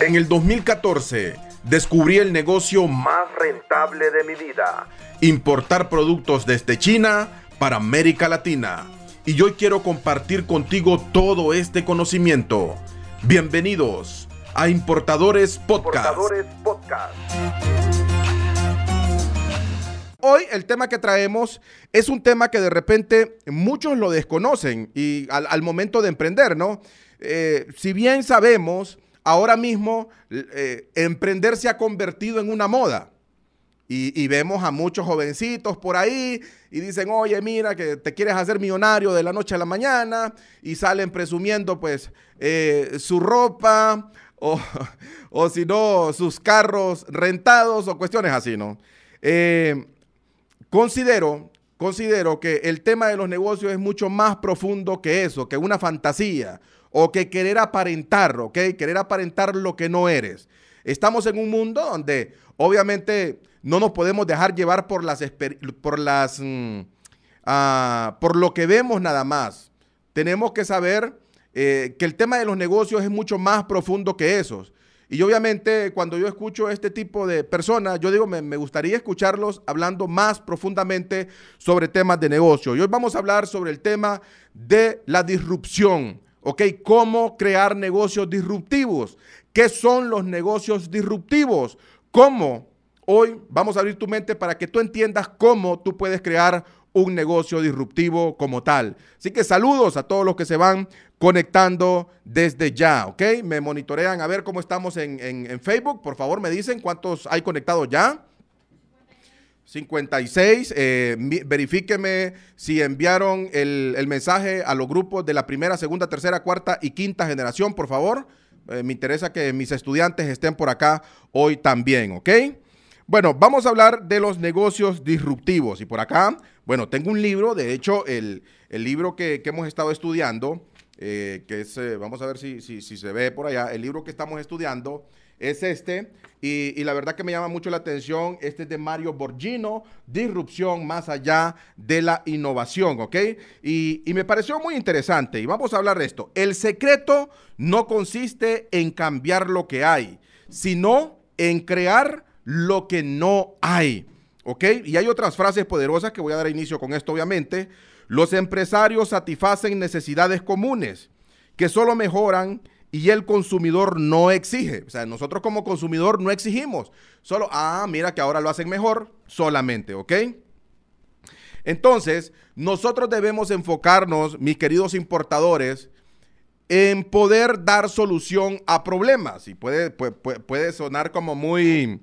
En el 2014 descubrí el negocio más rentable de mi vida. Importar productos desde China para América Latina. Y hoy quiero compartir contigo todo este conocimiento. Bienvenidos a Importadores Podcast. Hoy el tema que traemos es un tema que de repente muchos lo desconocen y al, momento de emprender, ¿no? Eh, si bien sabemos ahora mismo eh, emprender se ha convertido en una moda. Y, vemos a muchos jovencitos por ahí y dicen, oye, mira, que te quieres hacer millonario de la noche a la mañana y salen presumiendo pues eh, su ropa o, o si no, sus carros rentados o cuestiones así, ¿no? Eh, considero, considero que el tema de los negocios es mucho más profundo que eso, que una fantasía o que querer aparentar, ¿ok? Querer aparentar lo que no eres. Estamos en un mundo donde obviamente no nos podemos dejar llevar por las, por las, mm, ah, por lo que vemos nada más. Tenemos que saber eh, que el tema de los negocios es mucho más profundo que esos. Y obviamente cuando yo escucho este tipo de personas, yo digo, me, me, gustaría escucharlos hablando más profundamente sobre temas de negocio. Y hoy vamos a hablar sobre el tema de la disrupción. ¿Ok? ¿Cómo crear negocios disruptivos? ¿Qué son los negocios disruptivos? ¿Cómo? Hoy vamos a abrir tu mente para que tú entiendas cómo tú puedes crear un negocio disruptivo como tal. Así que saludos a todos los que se van conectando desde ya, ¿ok? Me monitorean a ver cómo estamos en, Facebook. Por favor, me dicen cuántos hay conectados ya. 56. Eh, verifíqueme si enviaron el, mensaje a los grupos de la primera, segunda, tercera, cuarta y quinta generación, por favor. Eh, me interesa que mis estudiantes estén por acá hoy también, ¿ok? Bueno, vamos a hablar de los negocios disruptivos. Y por acá, bueno, tengo un libro, de hecho, el, libro que, hemos estado estudiando, eh, que es, vamos a ver si, si se ve por allá, el libro que estamos estudiando es este. Y, la verdad que me llama mucho la atención. Este es de Mario Borgino, Disrupción más allá de la innovación, ¿ok? Y, y me pareció muy interesante. Y vamos a hablar de esto. El secreto no consiste en cambiar lo que hay, sino en crear lo que no hay. ¿Ok? Y hay otras frases poderosas que voy a dar inicio con esto, obviamente. Los empresarios satisfacen necesidades comunes que solo mejoran y el consumidor no exige. O sea, nosotros como consumidor no exigimos. Solo, ah, mira que ahora lo hacen mejor, solamente, ¿ok? Entonces, nosotros debemos enfocarnos, mis queridos importadores, en poder dar solución a problemas. Y puede, puede, sonar como muy,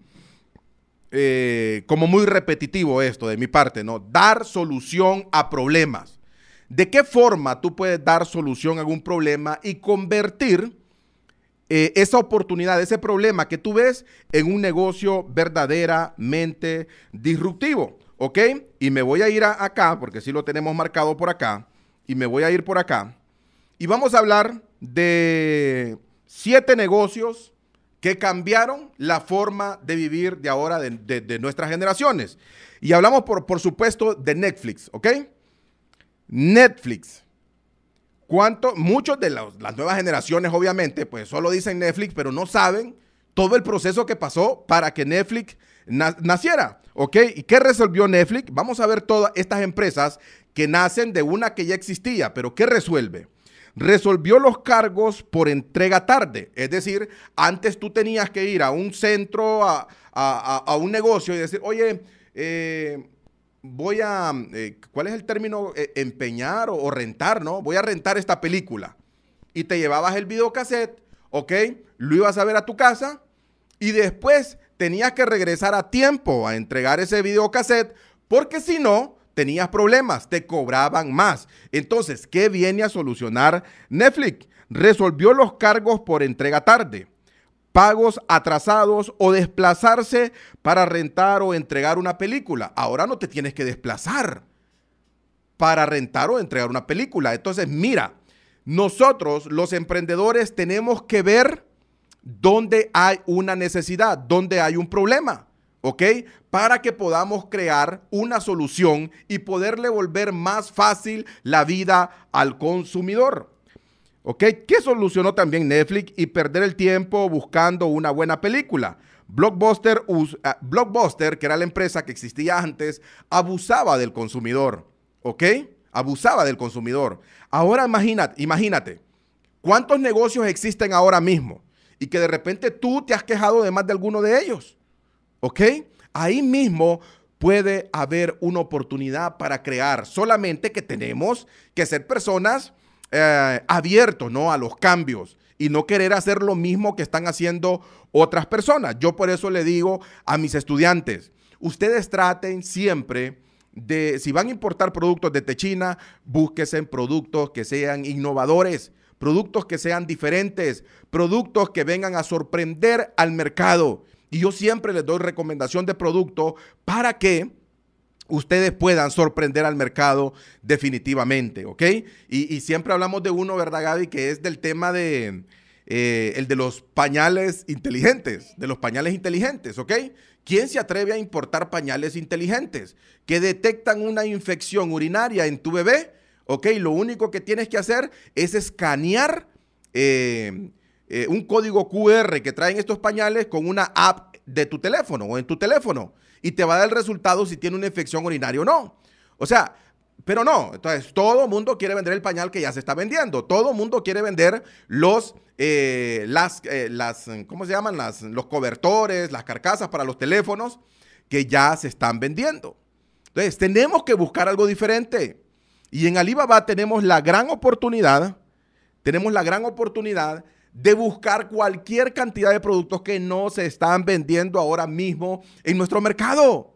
eh, como muy repetitivo esto de mi parte, ¿no? Dar solución a problemas. ¿De qué forma tú puedes dar solución a algún problema y convertir eh, esa oportunidad, ese problema que tú ves en un negocio verdaderamente disruptivo. ¿Ok? Y me voy a ir acá, porque sí lo tenemos marcado por acá, y me voy a ir por acá. Y vamos a hablar de siete negocios que cambiaron la forma de vivir de ahora de, nuestras generaciones. Y hablamos, por, por supuesto, de Netflix, ¿ok? Netflix. ¿Cuánto? Muchos de las nuevas generaciones, obviamente, pues solo dicen Netflix, pero no saben todo el proceso que pasó para que Netflix naciera. ¿Ok? ¿Y qué resolvió Netflix? Vamos a ver todas estas empresas que nacen de una que ya existía, pero ¿qué resuelve? Resolvió los cargos por entrega tarde. Es decir, antes tú tenías que ir a un centro, a, a un negocio y decir, oye, eh, voy a, eh, ¿cuál es el término? Eh, empeñar o, rentar, ¿no? Voy a rentar esta película. Y te llevabas el videocassette, ¿ok? Lo ibas a ver a tu casa y después tenías que regresar a tiempo a entregar ese videocassette porque si no, tenías problemas, te cobraban más. Entonces, ¿qué viene a solucionar Netflix? Resolvió los cargos por entrega tarde pagos atrasados o desplazarse para rentar o entregar una película. Ahora no te tienes que desplazar para rentar o entregar una película. Entonces, mira, nosotros los emprendedores tenemos que ver dónde hay una necesidad, dónde hay un problema, ¿ok? Para que podamos crear una solución y poderle volver más fácil la vida al consumidor. ¿Ok? ¿Qué solucionó también Netflix y perder el tiempo buscando una buena película? Blockbuster, ah, Blockbuster, que era la empresa que existía antes, abusaba del consumidor. ¿Ok? Abusaba del consumidor. Ahora imagínate, imagínate, ¿cuántos negocios existen ahora mismo? Y que de repente tú te has quejado de más de alguno de ellos. ¿Ok? Ahí mismo puede haber una oportunidad para crear. Solamente que tenemos que ser personas eh, abiertos ¿no? a los cambios y no querer hacer lo mismo que están haciendo otras personas. Yo por eso le digo a mis estudiantes, ustedes traten siempre de, si van a importar productos de China, búsquense en productos que sean innovadores, productos que sean diferentes, productos que vengan a sorprender al mercado. Y yo siempre les doy recomendación de producto para que ustedes puedan sorprender al mercado definitivamente, ¿ok? Y, siempre hablamos de uno, ¿verdad, Gaby? Que es del tema de, eh, el de los pañales inteligentes, de los pañales inteligentes, ¿ok? ¿Quién se atreve a importar pañales inteligentes que detectan una infección urinaria en tu bebé? ¿Ok? Lo único que tienes que hacer es escanear eh, eh, un código QR que traen estos pañales con una app de tu teléfono o en tu teléfono y te va a dar el resultado si tiene una infección urinaria o no. O sea, pero no, entonces todo mundo quiere vender el pañal que ya se está vendiendo. Todo mundo quiere vender los, eh, las, eh, las, ¿cómo se llaman? Los cobertores, las carcasas para los teléfonos que ya se están vendiendo. Entonces, tenemos que buscar algo diferente. Y en Alibaba tenemos la gran oportunidad, tenemos la gran oportunidad de buscar cualquier cantidad de productos que no se están vendiendo ahora mismo en nuestro mercado.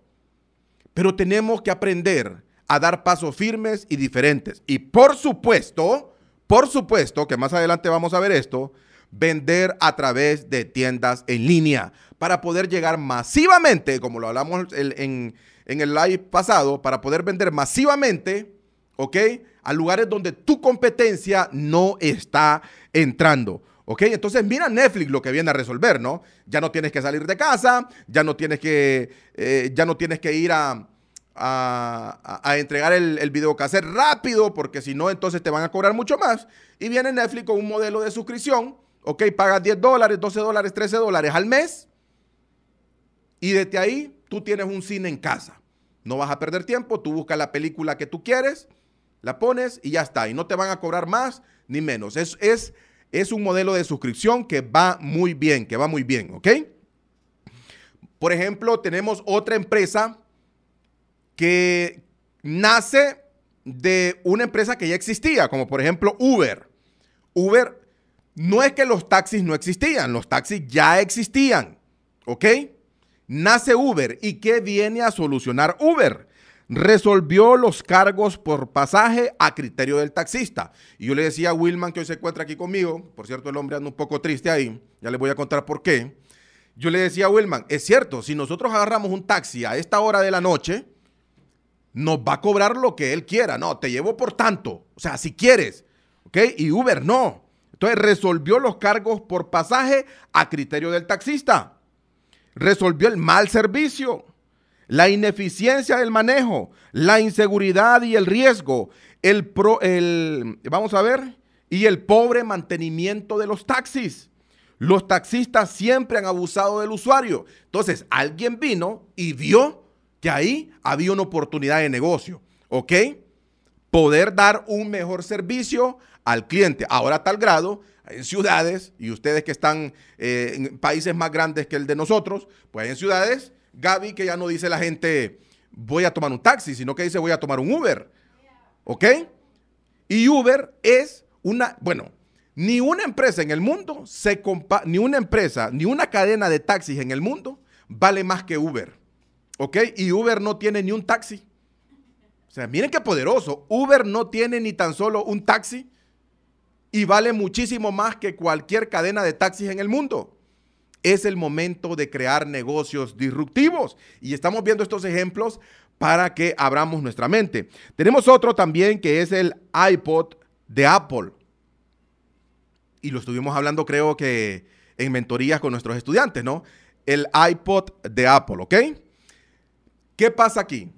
Pero tenemos que aprender a dar pasos firmes y diferentes. Y por supuesto, por supuesto, que más adelante vamos a ver esto, vender a través de tiendas en línea para poder llegar masivamente, como lo hablamos en, en el live pasado, para poder vender masivamente, ¿ok? A lugares donde tu competencia no está entrando. ¿Ok? Entonces mira Netflix lo que viene a resolver, ¿no? Ya no tienes que salir de casa, ya no tienes que, eh, ya no tienes que ir a, a, entregar el, el videocassette rápido, porque si no, entonces te van a cobrar mucho más. Y viene Netflix con un modelo de suscripción, ¿ok? Pagas 10 dólares, 12 dólares, 13 dólares al mes. Y desde ahí tú tienes un cine en casa. No vas a perder tiempo, tú buscas la película que tú quieres, la pones y ya está. Y no te van a cobrar más ni menos. Es, es es un modelo de suscripción que va muy bien, que va muy bien, ¿ok? Por ejemplo, tenemos otra empresa que nace de una empresa que ya existía, como por ejemplo Uber. Uber no es que los taxis no existían, los taxis ya existían, ¿ok? Nace Uber y ¿qué viene a solucionar Uber? Resolvió los cargos por pasaje a criterio del taxista. Y yo le decía a Wilman, que hoy se encuentra aquí conmigo, por cierto, el hombre anda un poco triste ahí, ya le voy a contar por qué. Yo le decía a Wilman, es cierto, si nosotros agarramos un taxi a esta hora de la noche, nos va a cobrar lo que él quiera. No, te llevo por tanto, o sea, si quieres, ¿ok? Y Uber no. Entonces resolvió los cargos por pasaje a criterio del taxista. Resolvió el mal servicio la ineficiencia del manejo, la inseguridad y el riesgo, el, el, vamos a ver, y el pobre mantenimiento de los taxis. Los taxistas siempre han abusado del usuario. Entonces, alguien vino y vio que ahí había una oportunidad de negocio, ¿ok? Poder dar un mejor servicio al cliente. Ahora a tal grado, en ciudades, y ustedes que están eh, en países más grandes que el de nosotros, pues en ciudades Gaby, que ya no dice la gente voy a tomar un taxi, sino que dice voy a tomar un Uber. ¿Ok? Y Uber es una, bueno, ni una empresa en el mundo se compa ni una empresa, ni una cadena de taxis en el mundo vale más que Uber. ¿Ok? Y Uber no tiene ni un taxi. O sea, miren qué poderoso. Uber no tiene ni tan solo un taxi y vale muchísimo más que cualquier cadena de taxis en el mundo es el momento de crear negocios disruptivos. Y estamos viendo estos ejemplos para que abramos nuestra mente. Tenemos otro también que es el iPod de Apple. Y lo estuvimos hablando creo que en mentorías con nuestros estudiantes, ¿no? El iPod de Apple, ¿ok? ¿Qué pasa aquí?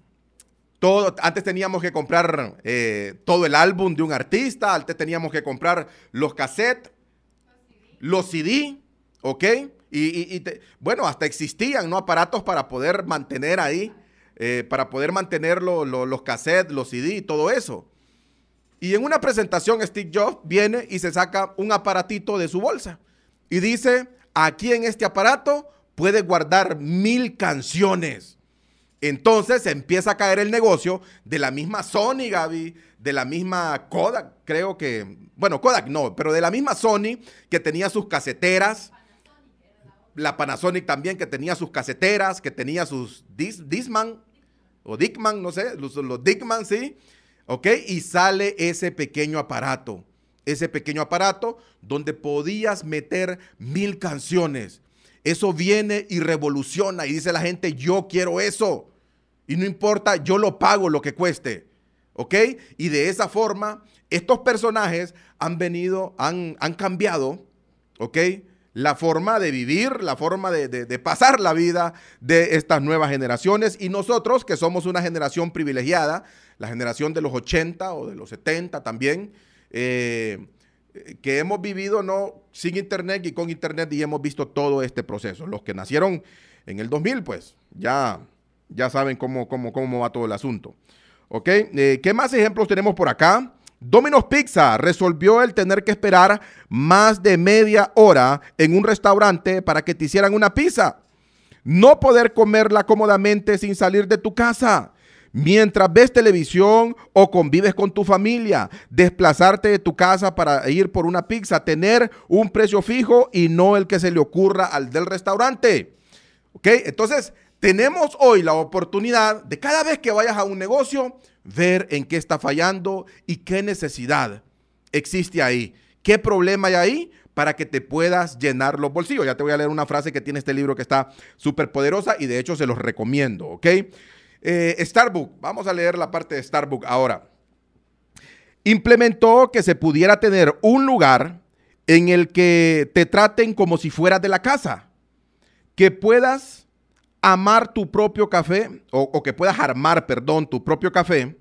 antes teníamos que comprar eh, todo el álbum de un artista, antes teníamos que comprar los cassettes, los CD, ¿ok? Y, bueno, hasta existían, ¿no? Aparatos para poder mantener ahí, eh, para poder mantener los cassettes, los CD todo eso. Y en una presentación Steve Jobs viene y se saca un aparatito de su bolsa y dice, aquí en este aparato puede guardar mil canciones. Entonces empieza a caer el negocio de la misma Sony, Gaby, de la misma Kodak, creo que, bueno, Kodak no, pero de la misma Sony que tenía sus caseteras, la Panasonic también que tenía sus caseteras, que tenía sus Disman o Dickman, no sé, los, los Dickman, sí, ok, y sale ese pequeño aparato, ese pequeño aparato donde podías meter mil canciones eso viene y revoluciona y dice la gente, yo quiero eso. Y no importa, yo lo pago lo que cueste. ¿Ok? Y de esa forma, estos personajes han venido, han, han cambiado, ¿ok? La forma de vivir, la forma de, de, pasar la vida de estas nuevas generaciones. Y nosotros, que somos una generación privilegiada, la generación de los 80 o de los 70 también, eh, que hemos vivido no sin internet y con internet y hemos visto todo este proceso. Los que nacieron en el 2000, pues ya, ya saben cómo, cómo, cómo va todo el asunto. Eh, ¿Qué más ejemplos tenemos por acá? Domino's Pizza resolvió el tener que esperar más de media hora en un restaurante para que te hicieran una pizza. No poder comerla cómodamente sin salir de tu casa mientras ves televisión o convives con tu familia, desplazarte de tu casa para ir por una pizza, tener un precio fijo y no el que se le ocurra al del restaurante. ¿Ok? Entonces, tenemos hoy la oportunidad de cada vez que vayas a un negocio, ver en qué está fallando y qué necesidad existe ahí. ¿Qué problema hay ahí? para que te puedas llenar los bolsillos. Ya te voy a leer una frase que tiene este libro que está súper poderosa y de hecho se los recomiendo, ¿ok? Eh, Starbucks, vamos a leer la parte de Starbucks ahora. Implementó que se pudiera tener un lugar en el que te traten como si fueras de la casa, que puedas amar tu propio café o, que puedas armar, perdón, tu propio café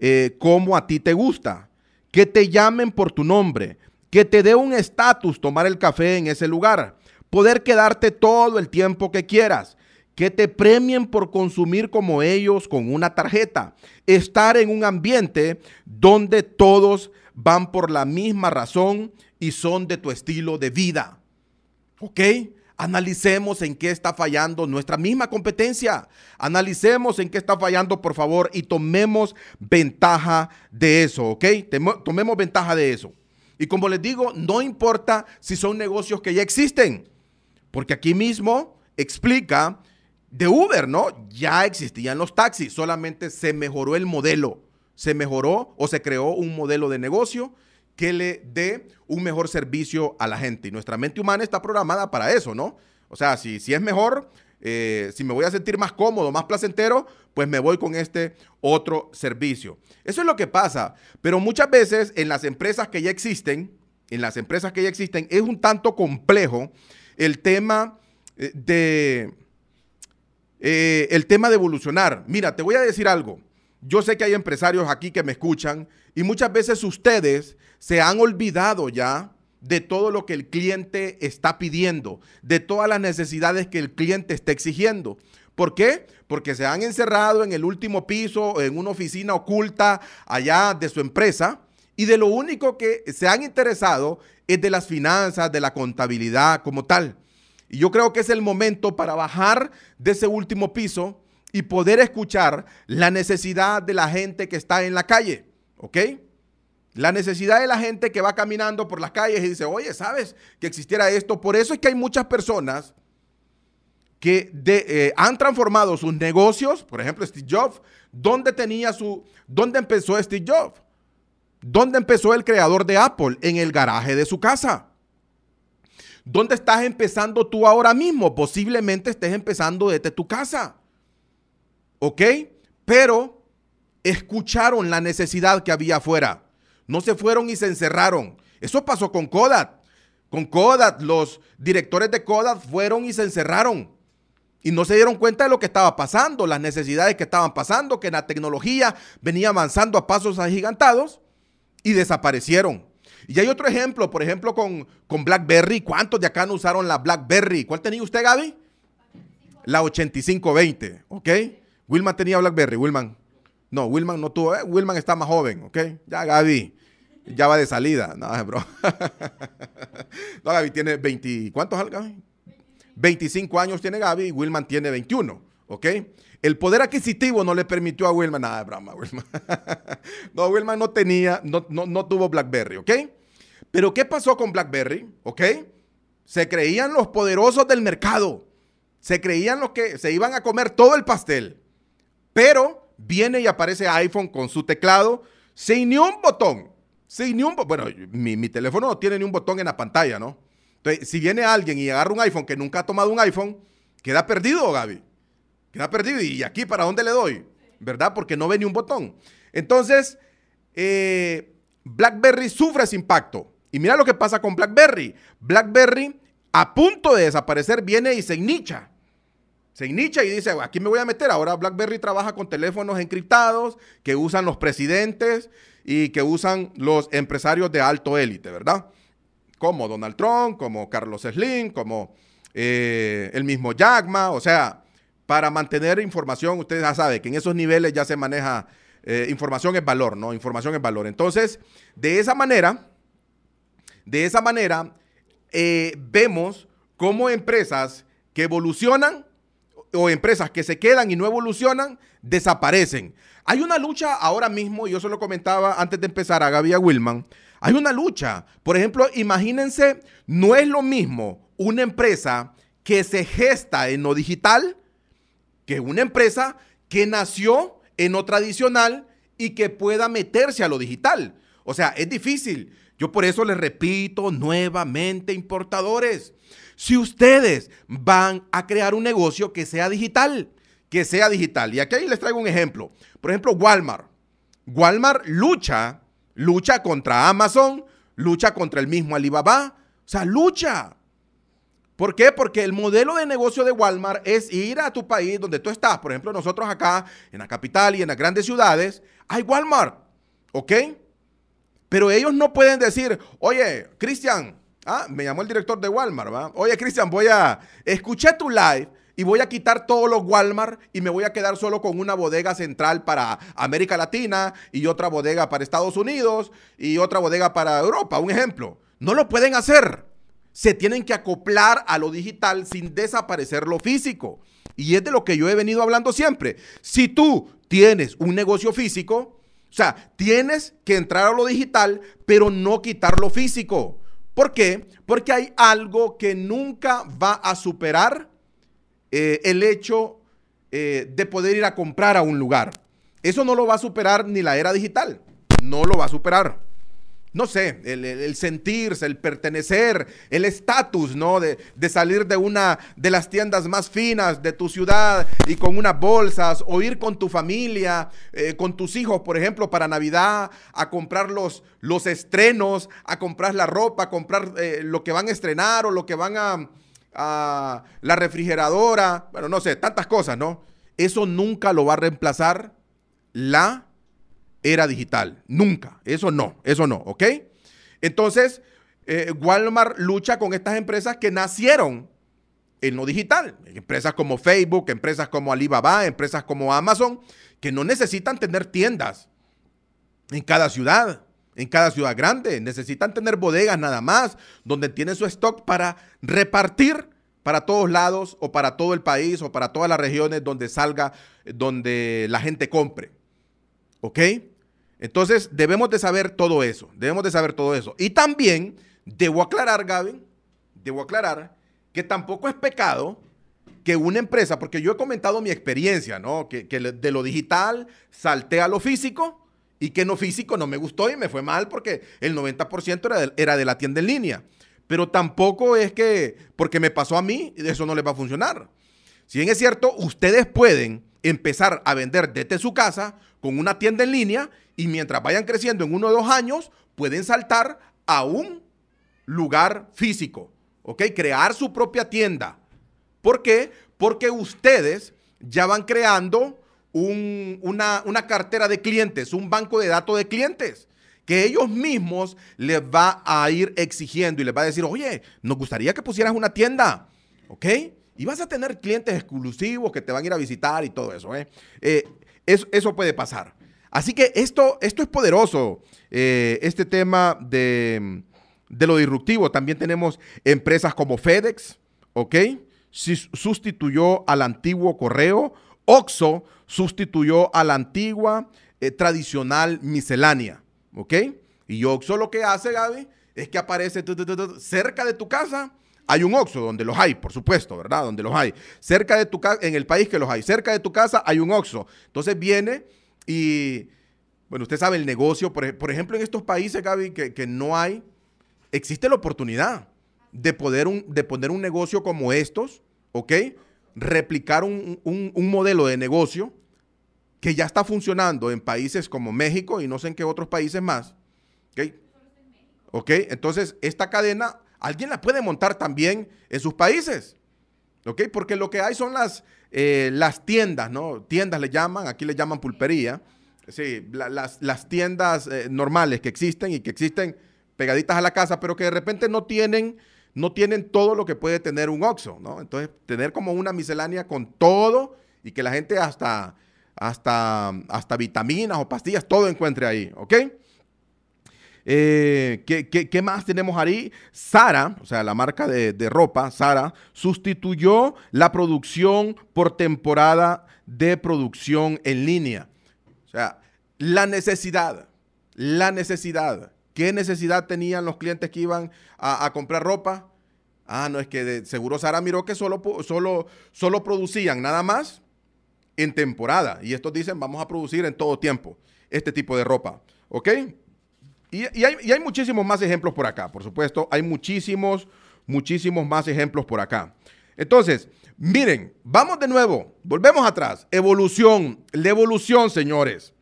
eh, como a ti te gusta, que te llamen por tu nombre, que te dé un estatus tomar el café en ese lugar, poder quedarte todo el tiempo que quieras, que te premien por consumir como ellos con una tarjeta. Estar en un ambiente donde todos van por la misma razón y son de tu estilo de vida. ¿Ok? Analicemos en qué está fallando nuestra misma competencia. Analicemos en qué está fallando, por favor, y tomemos ventaja de eso, ¿ok? Tomemos ventaja de eso. Y como les digo, no importa si son negocios que ya existen, porque aquí mismo explica de Uber, ¿no? Ya existían los taxis, solamente se mejoró el modelo, se mejoró o se creó un modelo de negocio que le dé un mejor servicio a la gente. Y nuestra mente humana está programada para eso, ¿no? O sea, si, si es mejor, eh, si me voy a sentir más cómodo, más placentero, pues me voy con este otro servicio. Eso es lo que pasa. Pero muchas veces en las empresas que ya existen, en las empresas que ya existen, es un tanto complejo el tema eh, de eh, el tema de evolucionar. Mira, te voy a decir algo. Yo sé que hay empresarios aquí que me escuchan y muchas veces ustedes se han olvidado ya de todo lo que el cliente está pidiendo, de todas las necesidades que el cliente está exigiendo. ¿Por qué? Porque se han encerrado en el último piso, en una oficina oculta allá de su empresa y de lo único que se han interesado es de las finanzas, de la contabilidad como tal. Y yo creo que es el momento para bajar de ese último piso y poder escuchar la necesidad de la gente que está en la calle, ¿ok? La necesidad de la gente que va caminando por las calles y dice, oye, ¿sabes que existiera esto? Por eso es que hay muchas personas que eh, han transformado sus negocios, por ejemplo, Steve Jobs, ¿dónde tenía su, dónde empezó Steve Jobs? ¿Dónde empezó el creador de Apple? En el garaje de su casa. ¿Dónde estás empezando tú ahora mismo? Posiblemente estés empezando desde tu casa. ¿Ok? Pero escucharon la necesidad que había afuera. No se fueron y se encerraron. Eso pasó con Kodak. Con Kodak, los directores de Kodak fueron y se encerraron. Y no se dieron cuenta de lo que estaba pasando, las necesidades que estaban pasando, que la tecnología venía avanzando a pasos agigantados y desaparecieron. Y hay otro ejemplo, por ejemplo, con, con BlackBerry. ¿Cuántos de acá no usaron la BlackBerry? ¿Cuál tenía usted, Gaby? La 8520, ¿ok? Wilman tenía BlackBerry, Wilman. No, Wilman no tuvo, eh, Wilman está más joven, ¿ok? Ya Gaby, ya va de salida. No, bro. no, Gaby tiene 20, ¿cuántos Gaby? 25 años tiene Gaby y Wilman tiene 21, ¿ok? El poder adquisitivo no le permitió a Wilman, nada broma, Wilman. no, Wilman no tenía, no, no, tuvo BlackBerry, ¿ok? Pero ¿qué pasó con BlackBerry? ¿Ok? Se creían los poderosos del mercado. Se creían los que se iban a comer todo el pastel. Pero viene y aparece iPhone con su teclado sin ni un botón. Sin ni un Bueno, mi, mi teléfono no tiene ni un botón en la pantalla, ¿no? Entonces, si viene alguien y agarra un iPhone que nunca ha tomado un iPhone, queda perdido, Gaby. Queda perdido. ¿Y aquí para dónde le doy? ¿Verdad? Porque no ve ni un botón. Entonces, eh, BlackBerry sufre ese impacto. Y mira lo que pasa con BlackBerry. BlackBerry, a punto de desaparecer, viene y se nicha. Se nicha y dice, aquí me voy a meter. Ahora BlackBerry trabaja con teléfonos encriptados que usan los presidentes y que usan los empresarios de alto élite, ¿verdad? Como Donald Trump, como Carlos Slim, como eh, el mismo Jackma. O sea, para mantener información, ustedes ya saben que en esos niveles ya se maneja, eh, información es valor, ¿no? Información es valor. Entonces, de esa manera, de esa manera, eh, vemos cómo empresas que evolucionan o empresas que se quedan y no evolucionan, desaparecen. Hay una lucha ahora mismo, yo se lo comentaba antes de empezar a Gaby Wilman, hay una lucha. Por ejemplo, imagínense, no es lo mismo una empresa que se gesta en lo digital que una empresa que nació en lo tradicional y que pueda meterse a lo digital. O sea, es difícil. Yo por eso les repito nuevamente, importadores, si ustedes van a crear un negocio que sea digital, que sea digital. Y aquí les traigo un ejemplo. Por ejemplo, Walmart. Walmart lucha, lucha contra Amazon, lucha contra el mismo Alibaba. O sea, lucha. ¿Por qué? Porque el modelo de negocio de Walmart es ir a tu país donde tú estás. Por ejemplo, nosotros acá en la capital y en las grandes ciudades hay Walmart. ¿Ok? Pero ellos no pueden decir, oye, Cristian, ah, me llamó el director de Walmart, ¿va? Oye, Cristian, voy a, escuché tu live y voy a quitar todos los Walmart y me voy a quedar solo con una bodega central para América Latina y otra bodega para Estados Unidos y otra bodega para Europa, un ejemplo. No lo pueden hacer se tienen que acoplar a lo digital sin desaparecer lo físico. Y es de lo que yo he venido hablando siempre. Si tú tienes un negocio físico, o sea, tienes que entrar a lo digital, pero no quitar lo físico. ¿Por qué? Porque hay algo que nunca va a superar eh, el hecho eh, de poder ir a comprar a un lugar. Eso no lo va a superar ni la era digital. No lo va a superar no sé, el, sentirse, el pertenecer, el estatus, ¿no? De, salir de una de las tiendas más finas de tu ciudad y con unas bolsas, o ir con tu familia, eh, con tus hijos, por ejemplo, para Navidad, a comprar los, los estrenos, a comprar la ropa, a comprar lo que van a estrenar o lo que van a, la refrigeradora, bueno, no sé, tantas cosas, ¿no? Eso nunca lo va a reemplazar la era digital. Nunca. Eso no, eso no, ¿ok? Entonces, eh, Walmart lucha con estas empresas que nacieron en lo digital. Empresas como Facebook, empresas como Alibaba, empresas como Amazon, que no necesitan tener tiendas en cada ciudad, en cada ciudad grande. Necesitan tener bodegas nada más, donde tienen su stock para repartir para todos lados o para todo el país o para todas las regiones donde salga, donde la gente compre. ¿Ok? Entonces debemos de saber todo eso, debemos de saber todo eso. Y también debo aclarar, Gavin, debo aclarar que tampoco es pecado que una empresa, porque yo he comentado mi experiencia, ¿no? Que, de lo digital salté a lo físico y que en lo físico no me gustó y me fue mal porque el 90% era de, era de la tienda en línea. Pero tampoco es que porque me pasó a mí, eso no les va a funcionar. Si bien es cierto, ustedes pueden empezar a vender desde su casa con una tienda en línea y mientras vayan creciendo en uno o dos años, pueden saltar a un lugar físico, ¿ok? Crear su propia tienda. ¿Por qué? Porque ustedes ya van creando una, una cartera de clientes, un banco de datos de clientes que ellos mismos les va a ir exigiendo y les va a decir, oye, nos gustaría que pusieras una tienda, ¿ok? Y vas a tener clientes exclusivos que te van a ir a visitar y todo eso, ¿eh? eh eso, puede pasar. Así que esto, esto es poderoso, eh, este tema de, de, lo disruptivo. También tenemos empresas como FedEx, ¿ok? sustituyó al antiguo correo. Oxo sustituyó a la antigua eh, tradicional miscelánea, ¿ok? Y Oxo lo que hace, Gaby, es que aparece cerca de tu casa. Hay un Oxo donde los hay, por supuesto, ¿verdad? Donde los hay. Cerca de tu casa, en el país que los hay. Cerca de tu casa hay un Oxo. Entonces viene y, bueno, usted sabe el negocio. Por, ejemplo, en estos países, Gaby, que, que no hay, existe la oportunidad de poder un, de poner un negocio como estos, ¿ok? Replicar un, modelo de negocio que ya está funcionando en países como México y no sé en qué otros países más. ¿Ok? ¿Ok? Entonces, esta cadena, alguien la puede montar también en sus países. ¿Ok? Porque lo que hay son las, eh, las tiendas, ¿no? Tiendas le llaman, aquí le llaman pulpería. Sí, las, tiendas eh, normales que existen y que existen pegaditas a la casa, pero que de repente no tienen no tienen todo lo que puede tener un Oxxo, ¿no? Entonces, tener como una miscelánea con todo y que la gente hasta, hasta, hasta vitaminas o pastillas, todo encuentre ahí, ¿ok? Eh, ¿qué, más tenemos ahí? Sara, o sea, la marca de, de ropa, Sara, sustituyó la producción por temporada de producción en línea. O sea, la necesidad, la necesidad ¿Qué necesidad tenían los clientes que iban a, comprar ropa? Ah, no, es que de seguro Sara miró que solo, solo, solo producían nada más en temporada. Y estos dicen, vamos a producir en todo tiempo este tipo de ropa. ¿Ok? Y, hay, muchísimos más ejemplos por acá, por supuesto. Hay muchísimos, muchísimos más ejemplos por acá. Entonces, miren, vamos de nuevo, volvemos atrás. Evolución, la evolución, señores.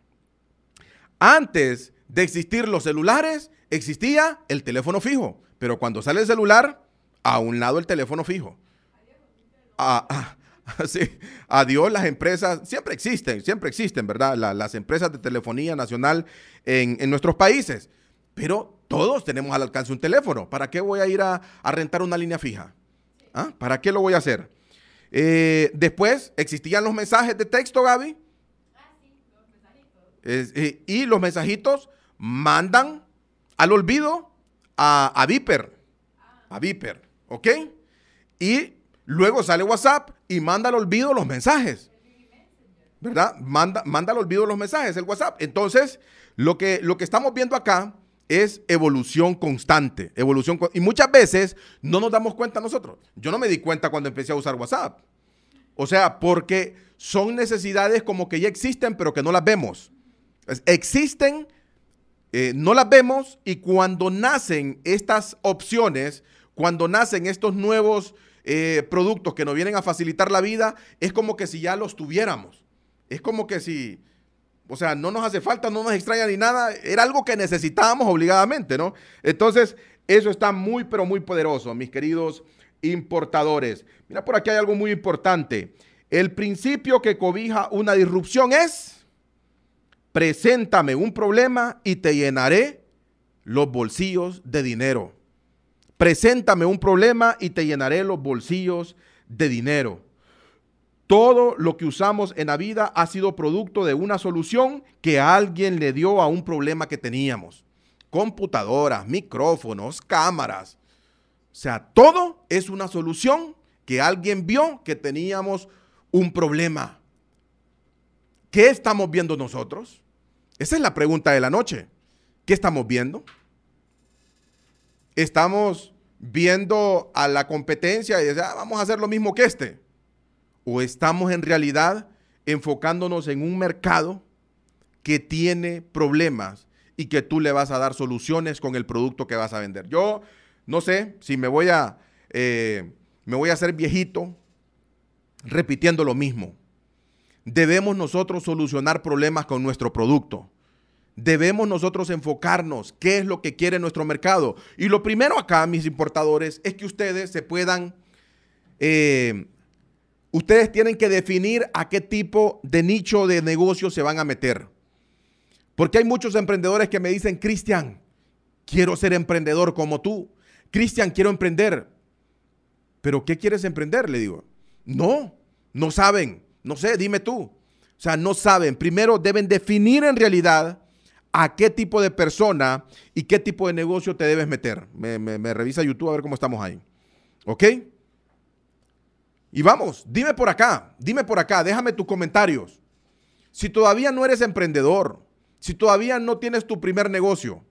Antes de existir los celulares, existía el teléfono fijo. Pero cuando sale el celular, a un lado el teléfono fijo. Ah, ah, sí. Adiós las empresas, siempre existen, siempre existen, ¿verdad? las empresas de telefonía nacional en, nuestros países. Pero todos tenemos al alcance un teléfono. ¿Para qué voy a ir a, rentar una línea fija? ¿Ah? ¿Para qué lo voy a hacer? Eh, después existían los mensajes de texto, Gaby. Ah, sí, los mensajitos. y los mensajitos mandan al olvido a, Viper. A Viper, ¿ok? Y luego sale WhatsApp y manda al olvido los mensajes. ¿Verdad? Manda, manda al olvido los mensajes, el WhatsApp. Entonces, lo que, lo que estamos viendo acá es evolución constante, evolución y muchas veces no nos damos cuenta nosotros. Yo no me di cuenta cuando empecé a usar WhatsApp. O sea, porque son necesidades como que ya existen, pero que no las vemos. existen, eh, no las vemos y cuando nacen estas opciones, cuando nacen estos nuevos eh, productos que nos vienen a facilitar la vida, es como que si ya los tuviéramos. Es como que si, o sea, no nos hace falta, no nos extraña ni nada, era algo que necesitábamos obligadamente, ¿no? Entonces, eso está muy, pero muy poderoso, mis queridos importadores. Mira, por aquí hay algo muy importante. El principio que cobija una disrupción es preséntame un problema y te llenaré los bolsillos de dinero. Preséntame un problema y te llenaré los bolsillos de dinero. Todo lo que usamos en la vida ha sido producto de una solución que alguien le dio a un problema que teníamos. Computadoras, micrófonos, cámaras. O sea, todo es una solución que alguien vio que teníamos un problema. ¿Qué estamos viendo nosotros? Esa es la pregunta de la noche. ¿Qué estamos viendo? ¿Estamos viendo a la competencia y decir, ah, vamos a hacer lo mismo que este? ¿O estamos en realidad enfocándonos en un mercado que tiene problemas y que tú le vas a dar soluciones con el producto que vas a vender? Yo no sé si me voy a, eh, me voy a hacer viejito repitiendo lo mismo debemos nosotros solucionar problemas con nuestro producto. Debemos nosotros enfocarnos qué es lo que quiere nuestro mercado. Y lo primero acá, mis importadores, es que ustedes se puedan, eh, ustedes tienen que definir a qué tipo de nicho de negocio se van a meter. Porque hay muchos emprendedores que me dicen, Cristian, quiero ser emprendedor como tú. Cristian, quiero emprender. ¿Pero qué quieres emprender? Le digo. No, no saben. No sé, dime tú. O sea, no saben. Primero deben definir en realidad a qué tipo de persona y qué tipo de negocio te debes meter. Me, revisa YouTube a ver cómo estamos ahí. ¿Ok? Y vamos, dime por acá, dime por acá, déjame tus comentarios. Si todavía no eres emprendedor, si todavía no tienes tu primer negocio,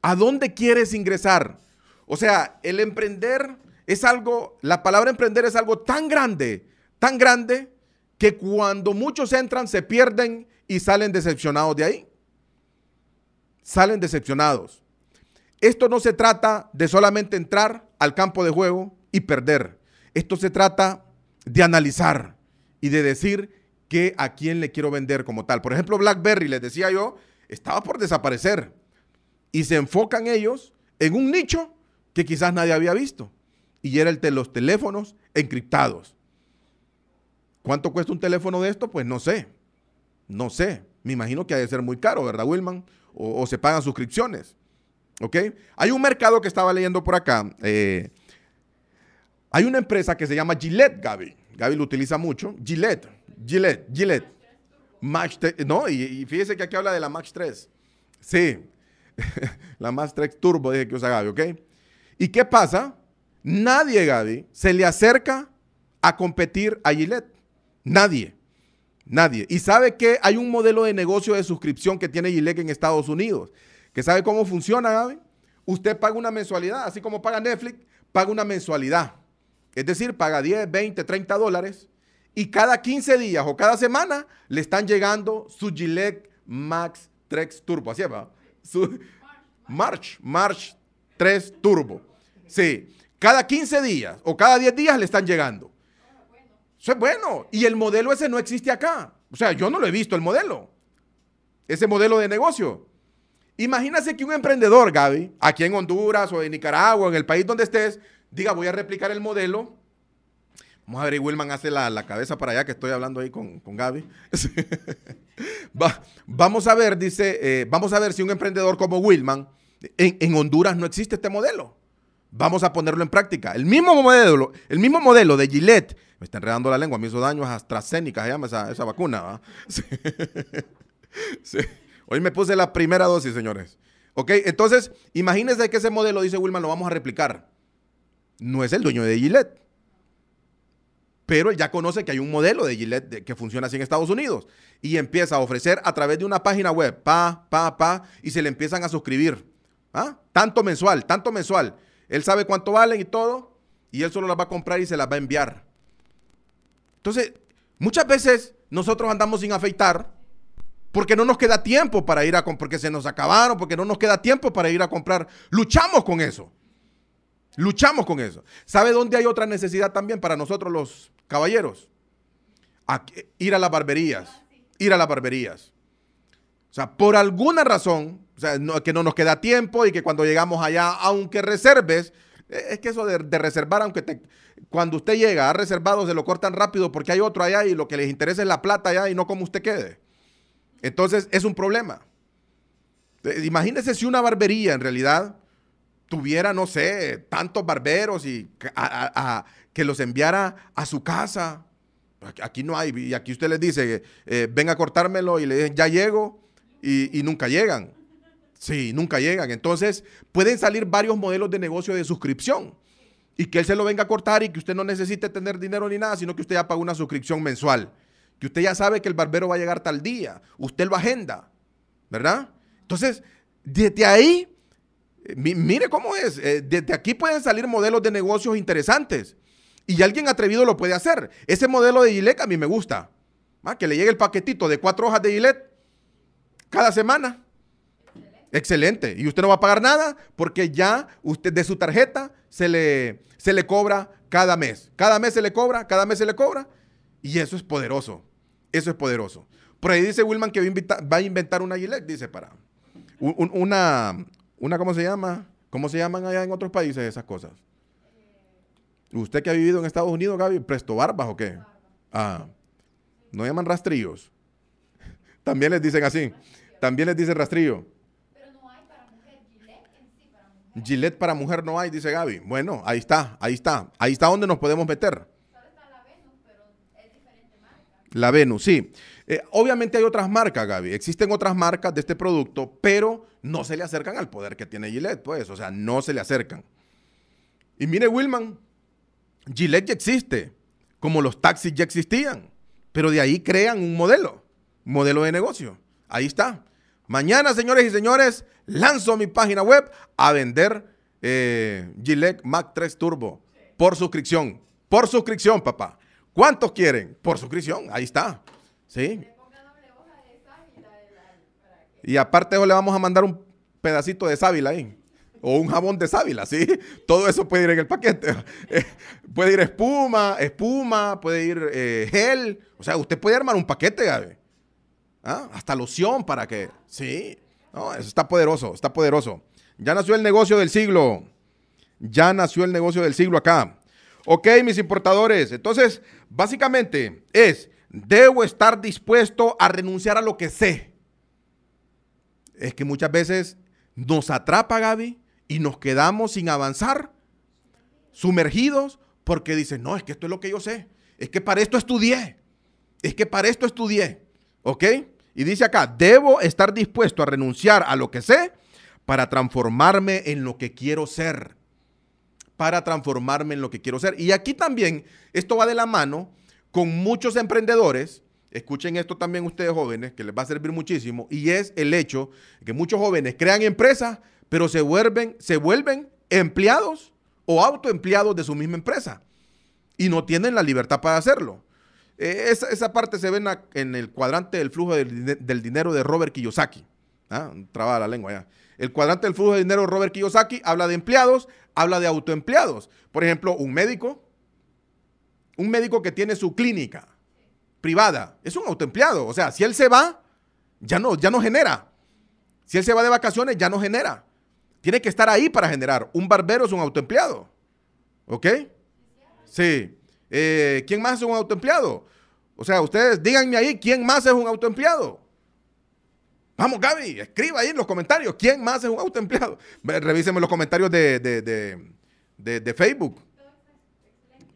¿a dónde quieres ingresar? O sea, el emprender es algo, la palabra emprender es algo tan grande, tan grande, que cuando muchos entran se pierden y salen decepcionados de ahí. Salen decepcionados. Esto no se trata de solamente entrar al campo de juego y perder. Esto se trata de analizar y de decir que a quién le quiero vender como tal. Por ejemplo, BlackBerry, les decía yo, estaba por desaparecer. Y se enfocan ellos en un nicho que quizás nadie había visto. Y era el de los teléfonos encriptados. ¿Cuánto cuesta un teléfono de esto? Pues no sé. No sé. Me imagino que ha de ser muy caro, ¿verdad, Wilman? O, se pagan suscripciones. ¿Ok? Hay un mercado que estaba leyendo por acá. Eh, hay una empresa que se llama Gillette, Gaby. Gaby lo utiliza mucho. Gillette, Gillette, Gillette. Max 3, no, y, fíjese que aquí habla de la Max 3. Sí, la Max 3 Turbo, dije que usa Gaby, ¿ok? ¿Y qué pasa? Nadie, Gaby, se le acerca a competir a Gillette. Nadie. Nadie. Y sabe que hay un modelo de negocio de suscripción que tiene Gillette en Estados Unidos. ¿Que sabe cómo funciona, Gaby? Usted paga una mensualidad, así como paga Netflix, paga una mensualidad. Es decir, paga 10, 20, 30 dólares y cada 15 días o cada semana le están llegando su Gillette Max 3 Turbo. Así va. Su March, March 3 Turbo. Sí, cada 15 días o cada 10 días le están llegando. Es bueno. Y el modelo ese no existe acá. O sea, yo no lo he visto el modelo. Ese modelo de negocio. Imagínese que un emprendedor, Gaby, aquí en Honduras o en Nicaragua, en el país donde estés, diga, voy a replicar el modelo. Vamos a ver, y Wilman hace la, cabeza para allá, que estoy hablando ahí con, con Gaby. vamos a ver, dice, eh, vamos a ver si un emprendedor como Wilman, en, Honduras no existe este modelo. Vamos a ponerlo en práctica. El mismo modelo, el mismo modelo de Gillette, me está enredando la lengua, me hizo daño a AstraZeneca, se llama esa, vacuna. Hoy me puse la primera dosis, señores. Ok, entonces, imagínense que ese modelo, dice Wilman, lo vamos a replicar no es el dueño de Gillette. Pero él ya conoce que hay un modelo de Gillette que funciona así en Estados Unidos. Y empieza a ofrecer a través de una página web, pa, pa, pa, y se le empiezan a suscribir. ¿Ah? Tanto mensual, tanto mensual. Él sabe cuánto valen y todo, y él solo las va a comprar y se las va a enviar. Entonces, muchas veces nosotros andamos sin afeitar porque no nos queda tiempo para ir a comprar, porque se nos acabaron, porque no nos queda tiempo para ir a comprar. Luchamos con eso. Luchamos con eso. ¿Sabe dónde hay otra necesidad también para nosotros los caballeros? ir a las barberías. Ir a las barberías. Sea, por alguna razón, o sea, que no nos queda tiempo y que cuando llegamos allá, aunque reserves, eh, es que eso de, reservar, aunque te, cuando usted llega, ha reservado, se lo cortan rápido porque hay otro allá y lo que les interesa es la plata allá y no como usted quede. Entonces, es un problema. Eh, imagínese si una barbería en realidad tuviera, no sé, tantos barberos y que los enviara a su casa. Aquí no hay, y aquí usted les dice, eh, ven a cortármelo y le dicen, ya llego, y, nunca llegan. Sí, nunca llegan. Entonces, pueden salir varios modelos de negocio de suscripción y que él se lo venga a cortar y que usted no necesite tener dinero ni nada, sino que usted ya paga una suscripción mensual. Que usted ya sabe que el barbero va a llegar tal día. Usted lo agenda, ¿verdad? Entonces, desde ahí mire cómo es. Eh, desde aquí pueden salir modelos de negocios interesantes. Y alguien atrevido lo puede hacer. Ese modelo de Gillette a mí me gusta. Que le llegue el paquetito de cuatro hojas de Gillette cada semana. Excelente. Y usted no va a pagar nada porque ya usted de su tarjeta se le, se le cobra cada mes. Cada mes se le cobra, cada mes se le cobra. Y eso es poderoso. Eso es poderoso. Por ahí dice Wilman que va a inventar, una Gillette, dice para. una, una, ¿cómo se llama? ¿Cómo se llaman allá en otros países esas cosas? ¿Usted que ha vivido en Estados Unidos, Gaby, presto barbas o qué? Ah, no llaman rastrillos. También les dicen así. También les dicen rastrillo. Pero no hay para mujer. Gillette en sí para mujer. Gillette para mujer no hay, dice Gaby. Bueno, ahí está, ahí está. Ahí está donde nos podemos meter. La Venus, sí. Eh, obviamente hay otras marcas, Gaby. Existen otras marcas de este producto, pero no se le acercan al poder que tiene Gillette, pues. O sea, no se le acercan. Y mire, Wilman, Gillette ya existe, como los taxis ya existían, pero de ahí crean un modelo, modelo de negocio. Ahí está. Mañana, señores y señores, lanzo mi página web a vender eh, Gillette Mac 3 Turbo por suscripción. Por suscripción, papá. ¿Cuántos quieren? Por suscripción. Ahí está. ¿Sí? Y aparte le vamos a mandar un pedacito de sábila ahí. O un jabón de sábila, ¿sí? Todo eso puede ir en el paquete. Eh, puede ir espuma, espuma, puede ir eh, gel. O sea, usted puede armar un paquete, Gaby. ¿Ah? Hasta loción para que... Sí. Eso está poderoso, está poderoso. Ya nació el negocio del siglo. Ya nació el negocio del siglo acá. Ok, mis importadores. Entonces, básicamente es, debo estar dispuesto a renunciar a lo que sé. Es que muchas veces nos atrapa, Gaby, y nos quedamos sin avanzar, sumergidos, porque dicen, no, es que esto es lo que yo sé. Es que para esto estudié. Es que para esto estudié. ¿Ok? Y dice acá, debo estar dispuesto a renunciar a lo que sé para transformarme en lo que quiero ser. Para transformarme en lo que quiero ser. Y aquí también, esto va de la mano con muchos emprendedores. Escuchen esto también ustedes jóvenes, que les va a servir muchísimo. Y es el hecho que muchos jóvenes crean empresas, pero se vuelven, se vuelven empleados o autoempleados de su misma empresa. Y no tienen la libertad para hacerlo. Eh, esa, parte se ve en, el cuadrante del flujo del, dinero de Robert Kiyosaki. ¿ah? La lengua ya. El cuadrante del flujo de dinero de Robert Kiyosaki habla de empleados, habla de autoempleados. Por ejemplo, un médico, un médico que tiene su clínica privada, es un autoempleado. O sea, si él se va, ya no, ya no genera. Si él se va de vacaciones, ya no genera. Tiene que estar ahí para generar. Un barbero es un autoempleado. ¿Ok? Sí. Eh, ¿Quién más es un autoempleado? O sea, ustedes díganme ahí, ¿quién más es un autoempleado? Vamos, Gaby, escriba ahí en los comentarios, ¿quién más es un autoempleado? Revísenme los comentarios de, de, Facebook.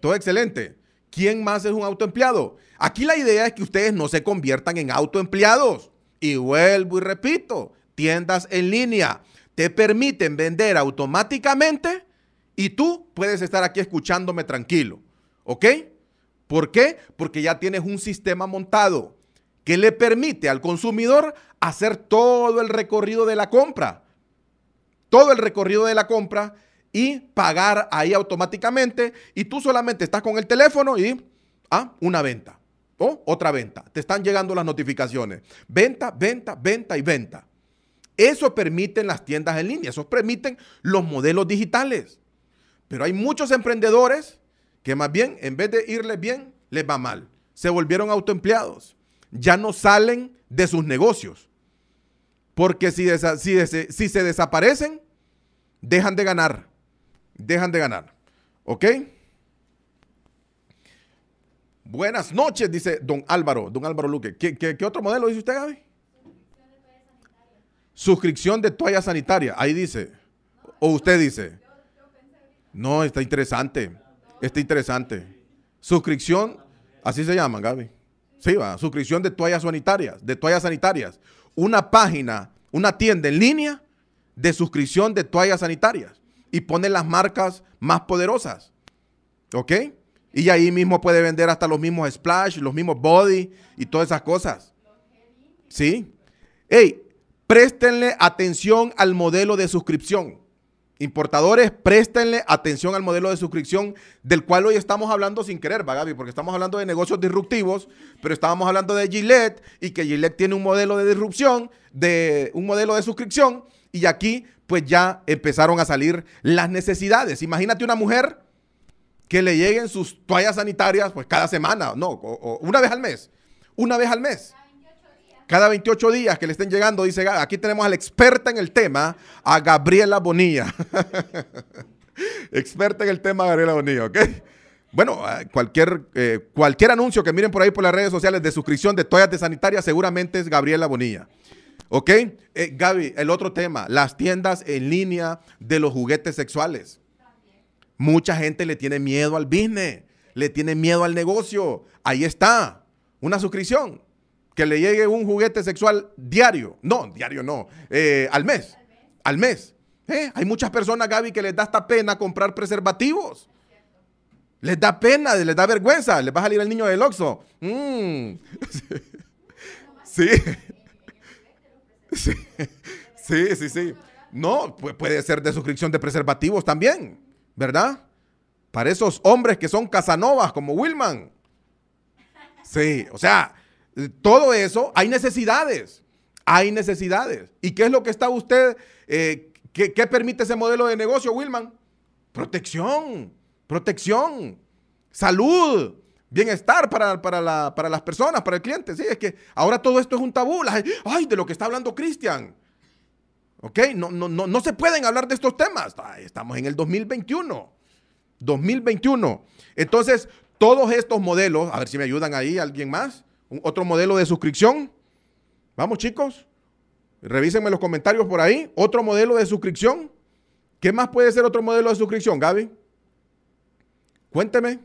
Todo excelente. ¿Quién más es un autoempleado? Aquí la idea es que ustedes no se conviertan en autoempleados. Y vuelvo y repito, tiendas en línea te permiten vender automáticamente y tú puedes estar aquí escuchándome tranquilo. ¿Ok? ¿Por qué? Porque ya tienes un sistema montado que le permite al consumidor hacer todo el recorrido de la compra. Todo el recorrido de la compra y pagar ahí automáticamente. Y tú solamente estás con el teléfono y, ah, una venta. O otra venta. Te están llegando las notificaciones. Venta, venta, venta y venta. Eso permiten las tiendas en línea. Eso permiten los modelos digitales. Pero hay muchos emprendedores que más bien, en vez de irles bien, les va mal. Se volvieron autoempleados. Ya no salen de sus negocios. Porque si, si se desaparecen, dejan de ganar. Dejan de ganar. ¿Ok? Buenas noches, dice don Álvaro, don Álvaro Luque. ¿Qué, otro modelo dice usted, Gaby? Suscripción de toalla sanitaria. Ahí dice. O usted dice. No, está interesante. Está interesante. Suscripción, así se llama, Gaby. Sí, va. Suscripción de toallas sanitarias, de toallas sanitarias. Una página, una tienda en línea de suscripción de toallas sanitarias. Y pone las marcas más poderosas. ¿Ok? Y ahí mismo puede vender hasta los mismos splash, los mismos body y todas esas cosas. ¿Sí? Hey, préstenle atención al modelo de suscripción. Importadores, préstenle atención al modelo de suscripción del cual hoy estamos hablando sin querer, ¿va, Gaby? Porque estamos hablando de negocios disruptivos, pero estábamos hablando de Gillette y que Gillette tiene un modelo de disrupción, de un modelo de suscripción, y aquí pues ya empezaron a salir las necesidades. Imagínate una mujer que le lleguen sus toallas sanitarias pues cada semana, no, o una vez al mes, una vez al mes cada 28 días que le estén llegando, dice, aquí tenemos a la experta en el tema, a Gabriela Bonilla. Experta en el tema, Gabriela Bonilla, ¿ok? Bueno, ah, cualquier, eh, cualquier anuncio que miren por ahí por las redes sociales de suscripción de toallas de sanitaria seguramente es Gabriela Bonilla. ¿Ok? Eh, Gaby, el otro tema, las tiendas en línea de los juguetes sexuales. Mucha gente le tiene miedo al business, le tiene miedo al negocio. Ahí está, una suscripción. Que le llegue un juguete sexual diario. No, diario no, eh, al mes. Al mes. hay muchas personas, Gaby, que les da esta pena comprar preservativos. Les da pena, les da vergüenza. Les va a salir el niño del Oxxo. Mm. Sí. Sí. sí, sí, sí. No, puede ser de suscripción de preservativos también, ¿verdad? Para esos hombres que son casanovas como Wilman. Sí, o sea, todo eso, hay necesidades. Hay necesidades. ¿Y qué es lo que está usted, eh, qué, permite ese modelo de negocio, Wilman? Protección protección, salud, bienestar para, para, las personas, para el cliente. Sí, es que ahora todo esto es un tabú. Ay, de lo que está hablando Cristian. ¿Ok? No, no, no, no se pueden hablar de estos temas. estamos en el 2021. 2021. Entonces, todos estos modelos, a ver si me ayudan ahí, alguien más. Otro modelo de suscripción. Vamos, chicos. Revísenme los comentarios por ahí. Otro modelo de suscripción. ¿Qué más puede ser otro modelo de suscripción, Gaby? Cuénteme.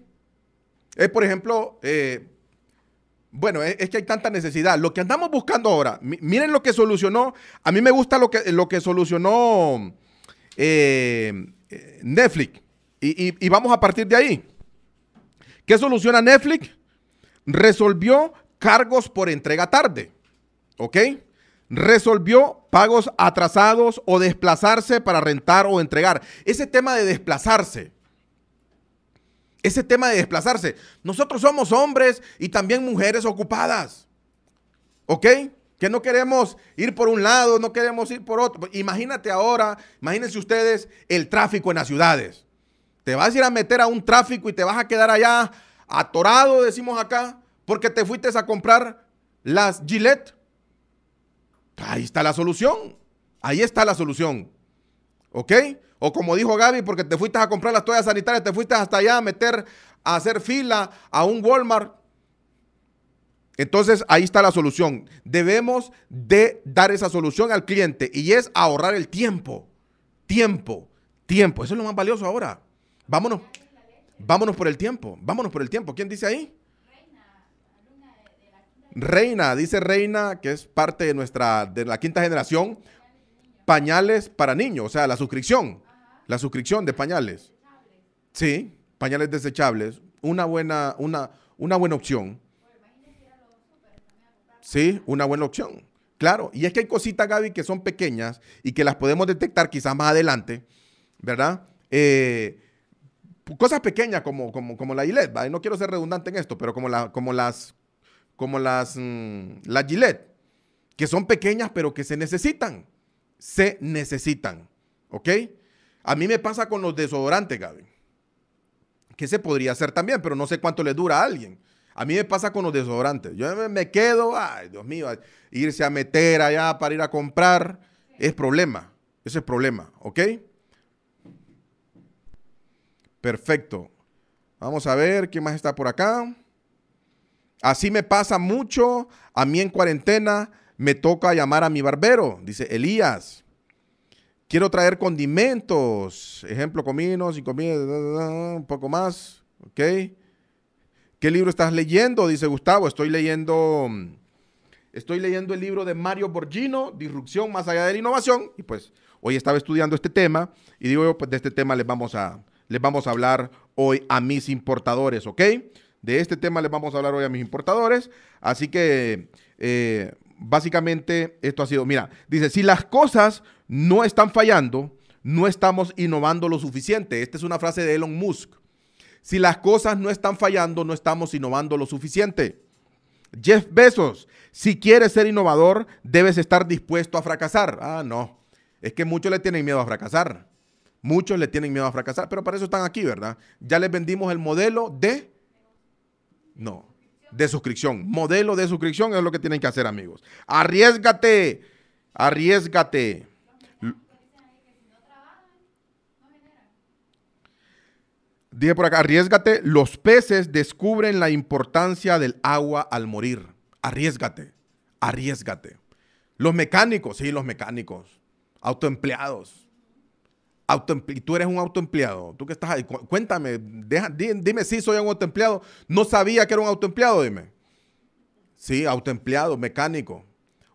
Es, por ejemplo, eh, bueno, es, que hay tanta necesidad. Lo que andamos buscando ahora, miren lo que solucionó. A mí me gusta lo que, lo que solucionó eh, Netflix. Y, y vamos a partir de ahí. ¿Qué soluciona Netflix? Resolvió cargos por entrega tarde. ¿Ok? Resolvió pagos atrasados o desplazarse para rentar o entregar. Ese tema de desplazarse ese tema de desplazarse. Nosotros somos hombres y también mujeres ocupadas. ¿Ok? Que no queremos ir por un lado, no queremos ir por otro. Imagínate ahora, imagínense ustedes el tráfico en las ciudades. Te vas a ir a meter a un tráfico y te vas a quedar allá atorado, decimos acá, porque te fuiste a comprar las Gillette. Ahí está la solución. Ahí está la solución. ¿Ok? O como dijo Gaby, porque te fuiste a comprar las toallas sanitarias, te fuiste hasta allá a meter, a hacer fila a un Walmart. Entonces ahí está la solución. Debemos de dar esa solución al cliente y es ahorrar el tiempo. Tiempo, tiempo. Eso es lo más valioso ahora. Vámonos. Vámonos por el tiempo. Vámonos por el tiempo. ¿Quién dice ahí? Reina, dice Reina, que es parte de nuestra, de la quinta generación, pañales para niños, o sea, la suscripción. La suscripción de pañales. Sí, pañales desechables. Una buena, una, una buena opción. Sí, una buena opción. Claro, y es que hay cositas, Gaby, que son pequeñas y que las podemos detectar quizás más adelante, ¿verdad? Eh, cosas pequeñas como, como, como la Gillette, ¿vale? no quiero ser redundante en esto, pero como, la, como las, como las, mm, las Gillette, que son pequeñas pero que se necesitan, se necesitan, ¿ok? A mí me pasa con los desodorantes, Gaby. Que se podría hacer también, pero no sé cuánto le dura a alguien. A mí me pasa con los desodorantes. Yo me quedo, ay, Dios mío, irse a meter allá para ir a comprar es problema. Ese es problema, ¿ok? Perfecto. Vamos a ver quién más está por acá. Así me pasa mucho. A mí en cuarentena me toca llamar a mi barbero, dice Elías. Quiero traer condimentos, ejemplo, cominos y comida, un poco más, ¿ok? ¿Qué libro estás leyendo? Dice Gustavo, estoy leyendo, estoy leyendo el libro de Mario Borgino, Disrupción más allá de la innovación, y pues hoy estaba estudiando este tema, y digo, pues de este tema les vamos a, les vamos a hablar hoy a mis importadores, ¿ok? De este tema les vamos a hablar hoy a mis importadores, así que... Eh, básicamente esto ha sido, mira, dice, si las cosas no están fallando, no estamos innovando lo suficiente. Esta es una frase de Elon Musk. Si las cosas no están fallando, no estamos innovando lo suficiente. Jeff Bezos, si quieres ser innovador, debes estar dispuesto a fracasar. Ah, no. Es que muchos le tienen miedo a fracasar. Muchos le tienen miedo a fracasar, pero para eso están aquí, ¿verdad? Ya les vendimos el modelo de... No, de suscripción. Modelo de suscripción es lo que tienen que hacer, amigos. Arriesgate, arriesgate. Dije por acá, arriesgate. Los peces descubren la importancia del agua al morir. Arriesgate, arriesgate. Los mecánicos, sí, los mecánicos. Autoempleados. Y tú eres un autoempleado. Tú que estás ahí, cuéntame, dime, si soy un autoempleado. No sabía que era un autoempleado, dime. Sí, autoempleado, mecánico.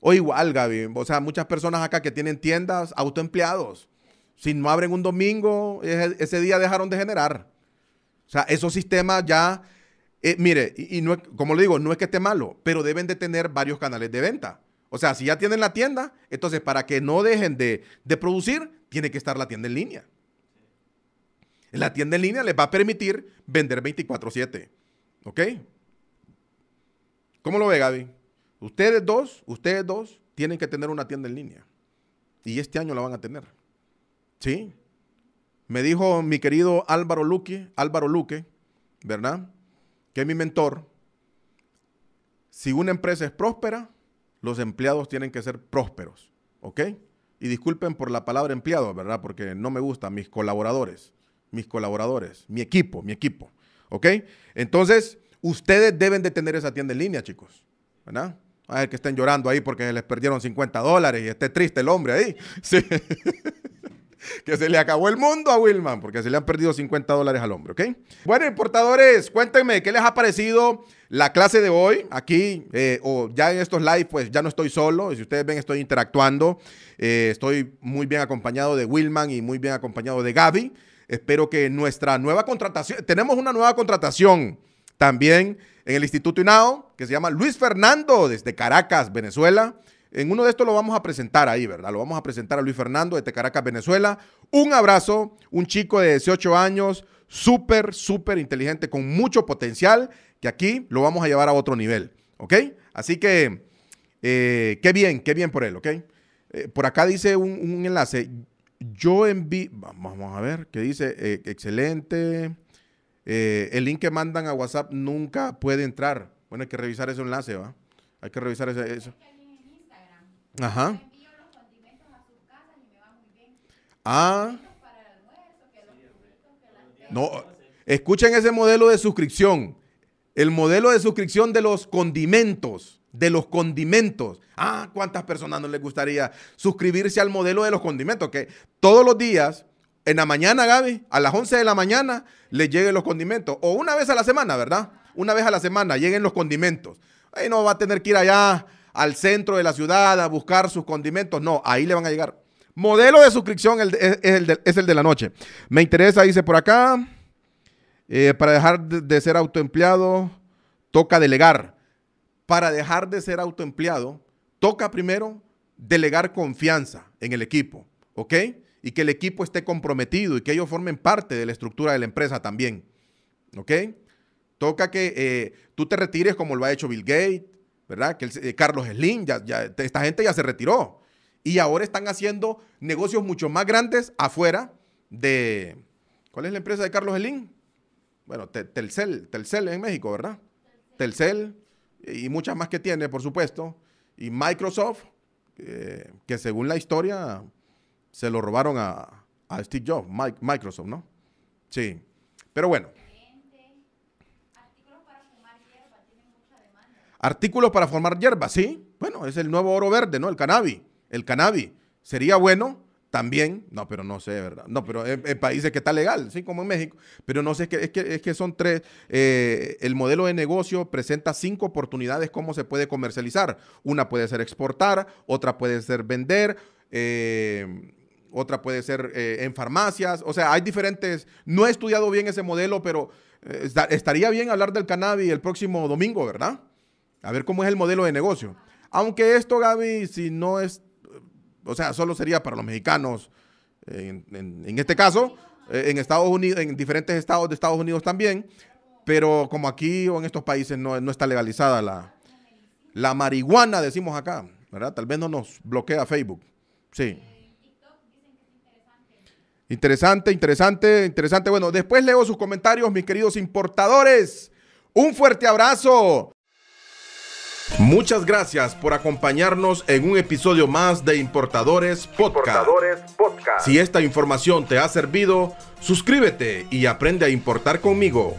O igual, Gaby. O sea, muchas personas acá que tienen tiendas, autoempleados. Si no abren un domingo, ese día dejaron de generar. O sea, esos sistemas ya, eh, mire, y, no como le digo, no es que esté malo, pero deben de tener varios canales de venta. O sea, si ya tienen la tienda, entonces para que no dejen de, producir, tiene que estar la tienda en línea. La tienda en línea les va a permitir vender 24/7. ¿Ok? ¿Cómo lo ve, Gaby? Ustedes dos, ustedes dos tienen que tener una tienda en línea. Y este año la van a tener. ¿Sí? Me dijo mi querido Álvaro Luque, Álvaro Luque, ¿verdad? Que es mi mentor. Si una empresa es próspera, los empleados tienen que ser prósperos, ¿ok? Y disculpen por la palabra empleado, ¿verdad? Porque no me gustan mis colaboradores, mis colaboradores, mi equipo, mi equipo, ¿ok? Entonces, ustedes deben de tener esa tienda en línea, chicos, ¿verdad? A ver que estén llorando ahí porque les perdieron 50 dólares y esté triste el hombre ahí. Sí. que se le acabó el mundo a Wilman porque se le han perdido 50 dólares al hombre, ¿ok? Bueno, importadores, cuéntenme qué les ha parecido la clase de hoy aquí eh, o ya en estos live, pues ya no estoy solo. Si ustedes ven, estoy interactuando. Eh, estoy muy bien acompañado de Wilman y muy bien acompañado de Gaby. Espero que nuestra nueva contratación, tenemos una nueva contratación también en el Instituto INAO que se llama Luis Fernando desde Caracas, Venezuela. En uno de estos lo vamos a presentar ahí, ¿verdad? Lo vamos a presentar a Luis Fernando de Caracas, Venezuela. Un abrazo, un chico de 18 años, súper, súper inteligente, con mucho potencial, que aquí lo vamos a llevar a otro nivel, ¿ok? Así que, eh, qué bien, qué bien por él, ¿ok? Eh, por acá dice un, enlace. Yo envío, vamos a ver, ¿qué dice? Eh, excelente. el link que mandan a WhatsApp nunca puede entrar. Bueno, hay que revisar ese enlace, ¿va? Hay que revisar ese, eso. Ajá. Ah. No, escuchen ese modelo de suscripción. El modelo de suscripción de los condimentos. De los condimentos. Ah, ¿cuántas personas no les gustaría suscribirse al modelo de los condimentos? Que todos los días, en la mañana, Gaby, a las 11 de la mañana, les lleguen los condimentos. O una vez a la semana, ¿verdad? Una vez a la semana lleguen los condimentos. Ahí no va a tener que ir allá al centro de la ciudad a buscar sus condimentos. No, ahí le van a llegar. Modelo de suscripción es, el de, la noche. Me interesa, dice por acá, eh, para dejar de, ser autoempleado, toca delegar. Para dejar de ser autoempleado, toca primero delegar confianza en el equipo, ¿ok? Y que el equipo esté comprometido y que ellos formen parte de la estructura de la empresa también, ¿ok? Toca que eh, tú te retires como lo ha hecho Bill Gates, ¿verdad? Que eh, Carlos Slim, ya, esta gente ya se retiró. Y ahora están haciendo negocios mucho más grandes afuera de... ¿Cuál es la empresa de Carlos Slim? Bueno, Telcel, Telcel en México, ¿verdad? Telcel y muchas más que tiene, por supuesto. Y Microsoft, eh, que según la historia se lo robaron a, a Steve Jobs, Microsoft, ¿no? Sí. Pero bueno, Artículos para formar hierba, sí. Bueno, es el nuevo oro verde, ¿no? El cannabis. El cannabis. Sería bueno también, no, pero no sé, ¿verdad? No, pero en, países que está legal, sí, como en México. Pero no sé, es que, es que, es que son tres. Eh, el modelo de negocio presenta cinco oportunidades cómo se puede comercializar. Una puede ser exportar, otra puede ser vender. Eh, otra puede ser eh, en farmacias, o sea, hay diferentes, no he estudiado bien ese modelo, pero estaría bien hablar del cannabis el próximo domingo, ¿verdad? A ver cómo es el modelo de negocio. Aunque esto, Gaby, si no es, o sea, solo sería para los mexicanos, en, este caso, eh, en Estados Unidos, en diferentes estados de Estados Unidos también, pero como aquí o en estos países no, está legalizada la, la marihuana, decimos acá, ¿verdad? Tal vez no nos bloquea Facebook. Sí. Interesante, interesante, interesante. Bueno, después leo sus comentarios, mis queridos importadores. Un fuerte abrazo. Muchas gracias por acompañarnos en un episodio más de Importadores Podcast. Si esta información te ha servido, suscríbete y aprende a importar conmigo.